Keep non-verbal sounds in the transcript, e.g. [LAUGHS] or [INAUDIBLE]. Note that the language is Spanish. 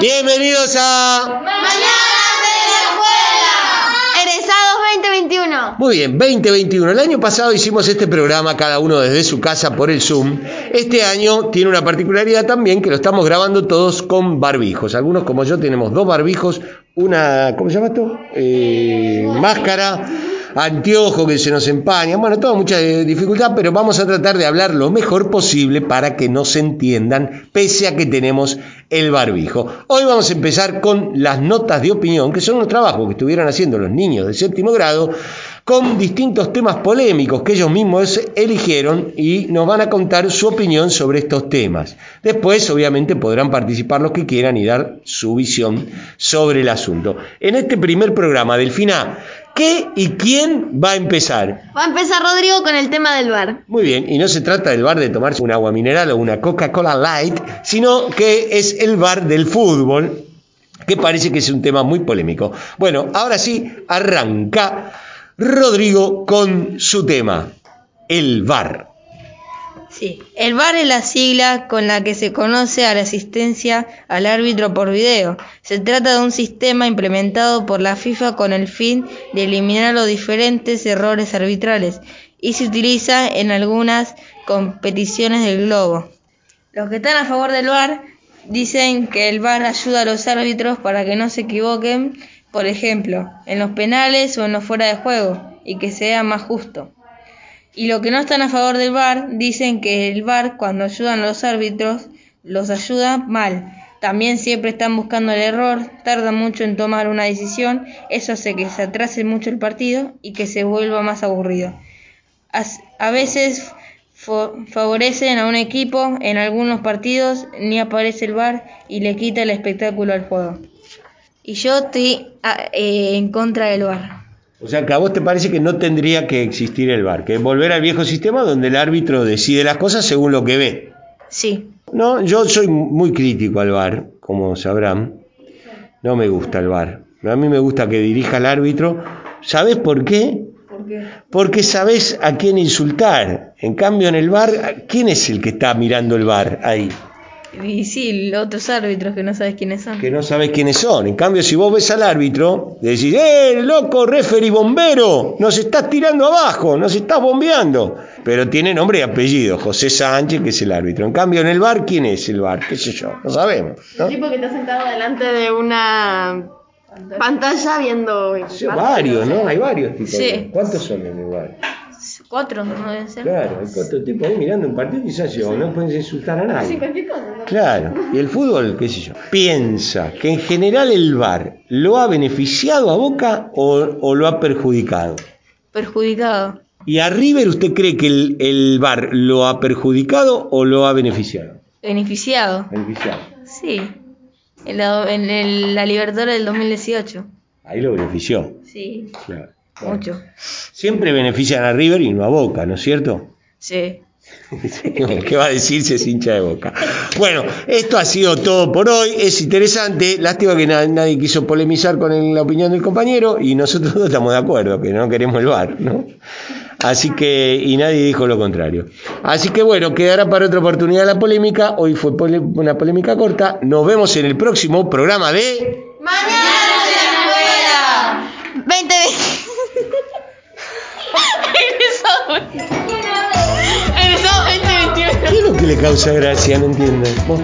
Bienvenidos a... Mañana de la escuela. Egresados 2021. Muy bien, 2021. El año pasado hicimos este programa cada uno desde su casa por el Zoom. Este año tiene una particularidad también que lo estamos grabando todos con barbijos. Algunos como yo tenemos dos barbijos, una, ¿cómo se llama esto? Eh, máscara, anteojo que se nos empaña. Bueno, toda mucha eh, dificultad, pero vamos a tratar de hablar lo mejor posible para que nos entiendan, pese a que tenemos el barbijo. Hoy vamos a empezar con las notas de opinión, que son los trabajos que estuvieron haciendo los niños de séptimo grado con distintos temas polémicos que ellos mismos eligieron y nos van a contar su opinión sobre estos temas. Después, obviamente, podrán participar los que quieran y dar su visión sobre el asunto. En este primer programa, Delfina, ¿qué y quién va a empezar? Va a empezar Rodrigo con el tema del bar. Muy bien, y no se trata del bar de tomarse un agua mineral o una Coca-Cola Light, sino que es el bar del fútbol, que parece que es un tema muy polémico. Bueno, ahora sí, arranca Rodrigo con su tema, el VAR. Sí, el VAR es la sigla con la que se conoce a la asistencia al árbitro por video. Se trata de un sistema implementado por la FIFA con el fin de eliminar los diferentes errores arbitrales y se utiliza en algunas competiciones del globo. Los que están a favor del VAR dicen que el VAR ayuda a los árbitros para que no se equivoquen por ejemplo, en los penales o en los fuera de juego, y que sea más justo. Y los que no están a favor del VAR dicen que el VAR cuando ayudan a los árbitros los ayuda mal. También siempre están buscando el error, tardan mucho en tomar una decisión, eso hace que se atrase mucho el partido y que se vuelva más aburrido. A veces favorecen a un equipo, en algunos partidos ni aparece el VAR y le quita el espectáculo al juego. Y yo estoy ah, eh, en contra del VAR. O sea, que a vos te parece que no tendría que existir el VAR, que volver al viejo sistema donde el árbitro decide las cosas según lo que ve. Sí. No, yo soy muy crítico al VAR, como sabrán. No me gusta el VAR. A mí me gusta que dirija el árbitro. ¿Sabes por qué? ¿Por qué? Porque sabes a quién insultar. En cambio, en el VAR, ¿quién es el que está mirando el VAR ahí? Y sí, los otros árbitros que no sabes quiénes son. Que no sabes quiénes son. En cambio, si vos ves al árbitro, decís, ¡eh, loco, referee bombero! Nos estás tirando abajo, nos estás bombeando. Pero tiene nombre y apellido, José Sánchez, que es el árbitro. En cambio, en el bar, ¿quién es el bar? ¿Qué sé yo? No sabemos. ¿no? El tipo que está sentado delante de una pantalla viendo. Sí, varios, ¿no? Hay varios tipos. Sí. ¿Cuántos son en el bar? Cuatro, no deben ser. Claro, hay cuatro tipos ahí mirando un partido, quizás yo, no pueden insultar a nadie. Sí, cualquier cosa. ¿no? Claro, y el fútbol, qué sé yo, piensa que en general el VAR lo ha beneficiado a Boca o, o lo ha perjudicado. Perjudicado. ¿Y a River usted cree que el, el VAR lo ha perjudicado o lo ha beneficiado? Beneficiado. Beneficiado. Sí. En la, en el- la Libertadores del 2018. Ahí lo benefició. Sí. Claro. Mucho. Siempre benefician a River y no a Boca, ¿no es cierto? Sí. [LAUGHS] ¿Qué va a decir si es hincha de boca? Bueno, esto ha sido todo por hoy. Es interesante. Lástima que na- nadie quiso polemizar con el- la opinión del compañero y nosotros no estamos de acuerdo, que no queremos el bar, ¿no? Así que, y nadie dijo lo contrario. Así que bueno, quedará para otra oportunidad la polémica. Hoy fue pole- una polémica corta. Nos vemos en el próximo programa de. Mañana causa gracia? No entiendo. ¿Vos